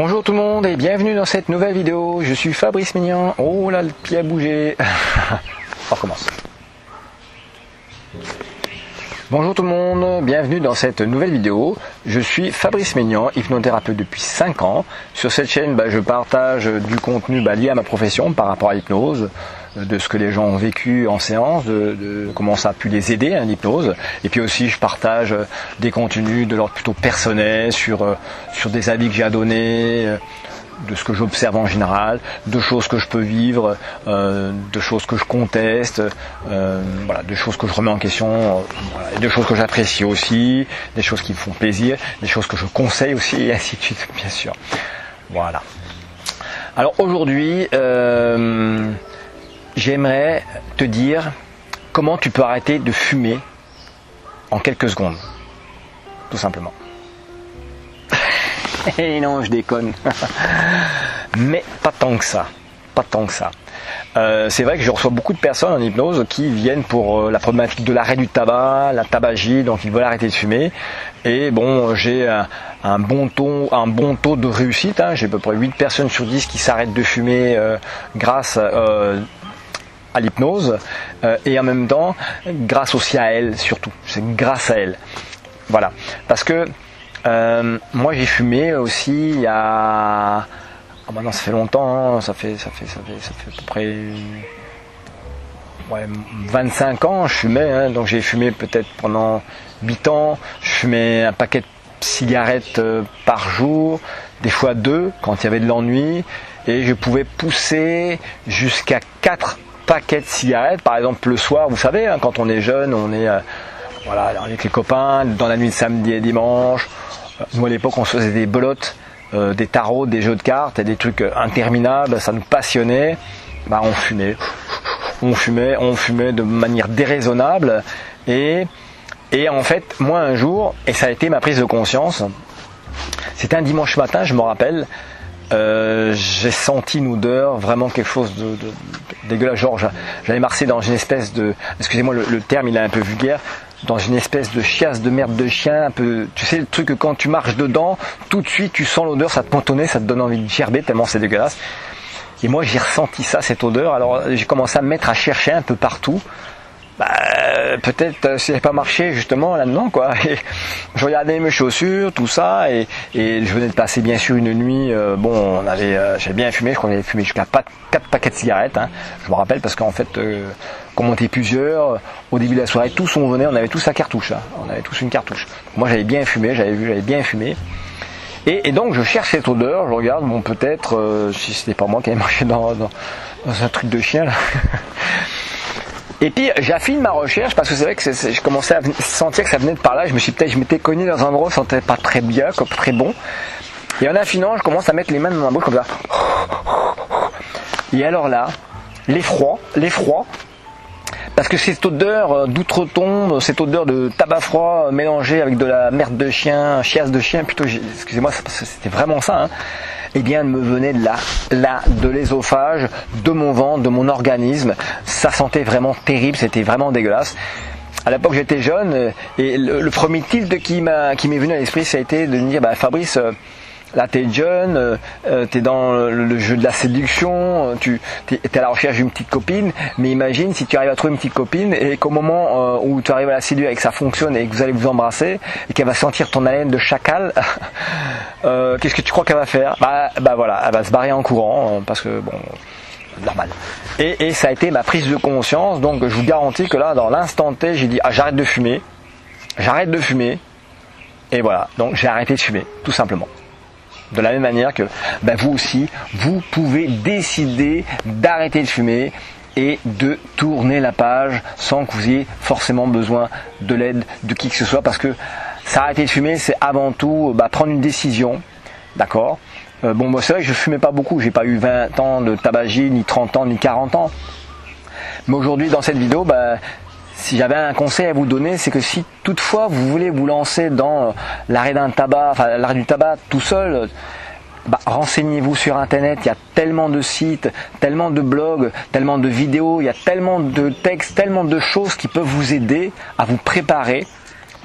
Bonjour tout le monde et bienvenue dans cette nouvelle vidéo. Je suis Fabrice Mignon. Oh là, le pied a bougé. On recommence. Bonjour tout le monde, bienvenue dans cette nouvelle vidéo. Je suis Fabrice Maignan, hypnothérapeute depuis 5 ans. Sur cette chaîne, bah, je partage du contenu bah, lié à ma profession par rapport à l'hypnose, de ce que les gens ont vécu en séance, de, comment ça a pu les aider à hein, l'hypnose. Et puis aussi, je partage des contenus de l'ordre plutôt personnel sur, euh, sur des avis que j'ai à donner, euh, de ce que j'observe en général, de choses que je peux vivre, euh, de choses que je conteste, euh, voilà, de choses que je remets en question, euh, voilà, de choses que j'apprécie aussi, des choses qui me font plaisir, des choses que je conseille aussi, et ainsi de suite, bien sûr. Voilà. Alors aujourd'hui, j'aimerais te dire comment tu peux arrêter de fumer en quelques secondes, tout simplement. Et non, je déconne. Mais pas tant que ça. Pas tant que ça. Euh, c'est vrai que je reçois beaucoup de personnes en hypnose qui viennent pour euh, la problématique de l'arrêt du tabac, la tabagie, donc ils veulent arrêter de fumer. Et bon, j'ai un, bon taux, un bon taux de réussite. Hein. J'ai à peu près 8 personnes sur 10 qui s'arrêtent de fumer euh, grâce à l'hypnose et en même temps grâce aussi à elle surtout. C'est grâce à elle. Voilà. Parce que euh, moi j'ai fumé aussi il y a. Ah maintenant ça fait longtemps, hein. ça, fait, ça, fait, ça, fait, ça fait à peu près ouais, 25 ans je fumais, hein. donc j'ai fumé peut-être pendant 8 ans, je fumais un paquet de cigarettes euh, par jour, des fois deux quand il y avait de l'ennui, et je pouvais pousser jusqu'à 4 paquets de cigarettes, par exemple le soir, vous savez, hein, quand on est jeune, on est euh, voilà, avec les copains, dans la nuit de samedi et dimanche, nous à l'époque on se faisait des belotes, euh, des tarots, des jeux de cartes et des trucs euh, interminables, ça nous passionnait. Bah, on fumait, on fumait, on fumait de manière déraisonnable. Et et en fait moi un jour et ça a été ma prise de conscience. C'était un dimanche matin, je me rappelle. Euh, j'ai senti une odeur, vraiment quelque chose de, dégueulasse. Genre, j'avais marché dans une espèce de, excusez-moi, le, terme il est un peu vulgaire, dans une espèce de chiasse de merde de chien, un peu, tu sais le truc que quand tu marches dedans, tout de suite tu sens l'odeur, ça te pontonnait, ça te donne envie de gerber tellement c'est dégueulasse. Et moi j'ai ressenti ça, cette odeur. Alors j'ai commencé à me mettre à chercher un peu partout bah, peut-être euh, si pas marché justement là-dedans quoi. Je regardais mes chaussures, tout ça, et, je venais de passer bien sûr une nuit. Euh, bon, on avait, euh, bien fumé, je crois qu'on avait fumé jusqu'à 4 paquets de cigarettes. Hein. Je me rappelle parce qu'en fait, comme on était plusieurs, au début de la soirée, tous on venait, on avait tous la cartouche, hein. on avait tous une cartouche. Moi j'avais bien fumé, j'avais vu, j'avais bien fumé. Et, donc je cherche cette odeur, je regarde, bon peut-être si c'était pas moi qui avais marché dans, dans, dans un truc de chien là. Et puis j'affine ma recherche parce que c'est vrai que je commençais à sentir que ça venait de par là. Je me suis peut-être, je m'étais cogné dans un endroit où ça sentait pas très bien, comme très bon. Et en affinant, je commence à mettre les mains dans ma bouche comme ça. Et alors là, l'effroi, l'effroi, parce que cette odeur euh, d'outre-tombe, cette odeur de tabac froid euh, mélangée avec de la merde de chien, chiasse de chien, plutôt, excusez-moi, c'était vraiment ça. Hein eh bien, elle me venait de là, de l'ésophage, de mon ventre, de mon organisme. Ça sentait vraiment terrible, c'était vraiment dégueulasse. À l'époque, j'étais jeune euh, et le, premier tilt qui m'est venu à l'esprit, ça a été de me dire, bah, Fabrice, euh, Là, tu es jeune, euh, euh, tu es dans le, jeu de la séduction, euh, tu es à la recherche d'une petite copine, mais imagine si tu arrives à trouver une petite copine et qu'au moment où tu arrives à la séduire et que ça fonctionne et que vous allez vous embrasser et qu'elle va sentir ton haleine de chacal, qu'est-ce que tu crois qu'elle va faire? Bah, bah voilà, elle va se barrer en courant parce que bon, normal. Et, et, ça a été ma prise de conscience, donc je vous garantis que là, dans l'instant T, j'ai dit ah j'arrête de fumer, j'arrête de fumer, et voilà, donc j'ai arrêté de fumer, tout simplement. De la même manière que ben, vous aussi, vous pouvez décider d'arrêter de fumer et de tourner la page sans que vous ayez forcément besoin de l'aide de qui que ce soit. Parce que s'arrêter de fumer c'est avant tout bah, prendre une décision. D'accord? Euh, bon moi c'est vrai que je fumais pas beaucoup. J'ai pas eu 20 ans de tabagie ni 30 ans ni 40 ans. Mais aujourd'hui dans cette vidéo bah, si j'avais un conseil à vous donner, c'est que si toutefois vous voulez vous lancer dans euh, l'arrêt d'un tabac, enfin l'arrêt du tabac tout seul, bah, renseignez-vous sur internet, il y a tellement de sites, tellement de blogs, tellement de vidéos, il y a tellement de textes, tellement de choses qui peuvent vous aider à vous préparer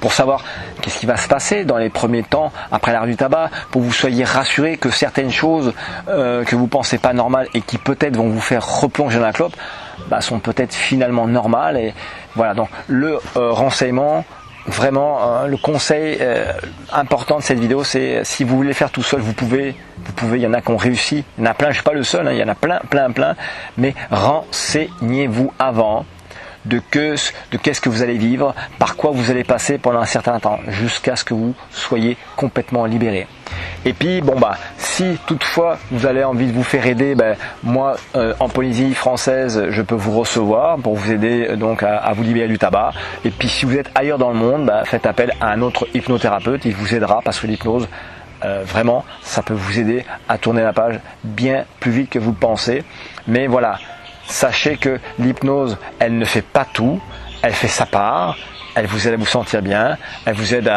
pour savoir qu'est-ce qui va se passer dans les premiers temps après l'arrêt du tabac, pour que vous soyez rassuré que certaines choses euh, que vous pensez pas normales et qui peut-être vont vous faire replonger dans la clope, bah, sont peut-être finalement normales. Et voilà, donc le euh, renseignement, vraiment euh, le conseil important de cette vidéo c'est si vous voulez faire tout seul vous pouvez vous pouvez il y en a qui ont réussi il y en a plein je suis pas le seul hein, il y en a plein plein plein mais renseignez-vous avant de que de qu'est-ce que vous allez vivre, par quoi vous allez passer pendant un certain temps, jusqu'à ce que vous soyez complètement libéré. Et puis bon bah si toutefois vous avez envie de vous faire aider, ben, moi euh, en Polynésie française je peux vous recevoir pour vous aider euh, donc à, vous libérer du tabac. Et puis si vous êtes ailleurs dans le monde, ben, faites appel à un autre hypnothérapeute, il vous aidera parce que l'hypnose euh, vraiment ça peut vous aider à tourner la page bien plus vite que vous le pensez. Mais voilà, sachez que l'hypnose, elle ne fait pas tout, elle fait sa part, elle vous aide à vous sentir bien, elle vous aide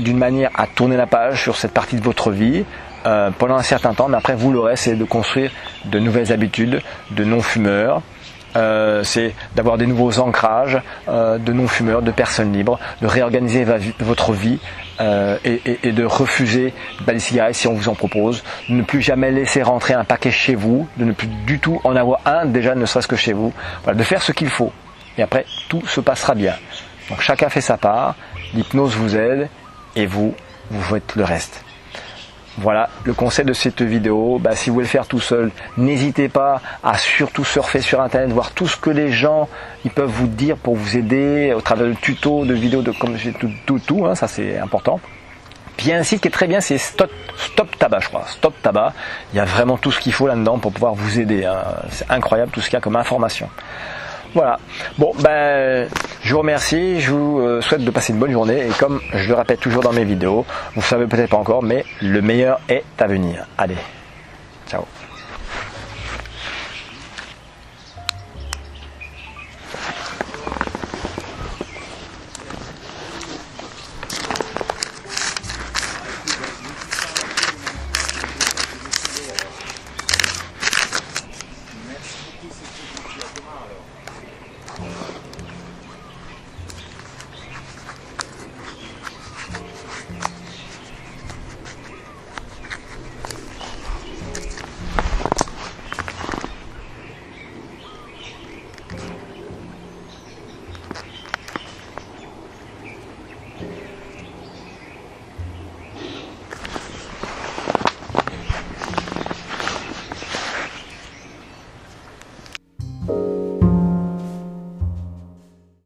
d'une manière à tourner la page sur cette partie de votre vie euh, pendant un certain temps, mais après vous l'aurez, c'est de construire de nouvelles habitudes de non-fumeurs, euh, c'est d'avoir des nouveaux ancrages euh, de non-fumeurs, de personnes libres, de réorganiser votre vie euh, et, de refuser les cigarettes si on vous en propose, de ne plus jamais laisser rentrer un paquet chez vous, de ne plus du tout en avoir un déjà ne serait-ce que chez vous, de faire ce qu'il faut. Et après, tout se passera bien. Donc chacun fait sa part, l'hypnose vous aide et vous, vous faites le reste. Voilà le conseil de cette vidéo. Bah, si vous voulez le faire tout seul, n'hésitez pas à surtout surfer sur internet, voir tout ce que les gens ils peuvent vous dire pour vous aider au travers de tutos, de vidéos, de comme tout, tout, tout hein, ça c'est important. Puis un site qui est très bien, c'est Stop, Stop Tabac, je crois. Stop Tabac. Il y a vraiment tout ce qu'il faut là-dedans pour pouvoir vous aider. Hein. C'est incroyable tout ce qu'il y a comme information. Voilà. Bon, ben, je vous remercie. Je vous euh, souhaite de passer une bonne journée. Et comme je le répète toujours dans mes vidéos, vous savez peut-être pas encore, mais le meilleur est à venir. Allez, ciao.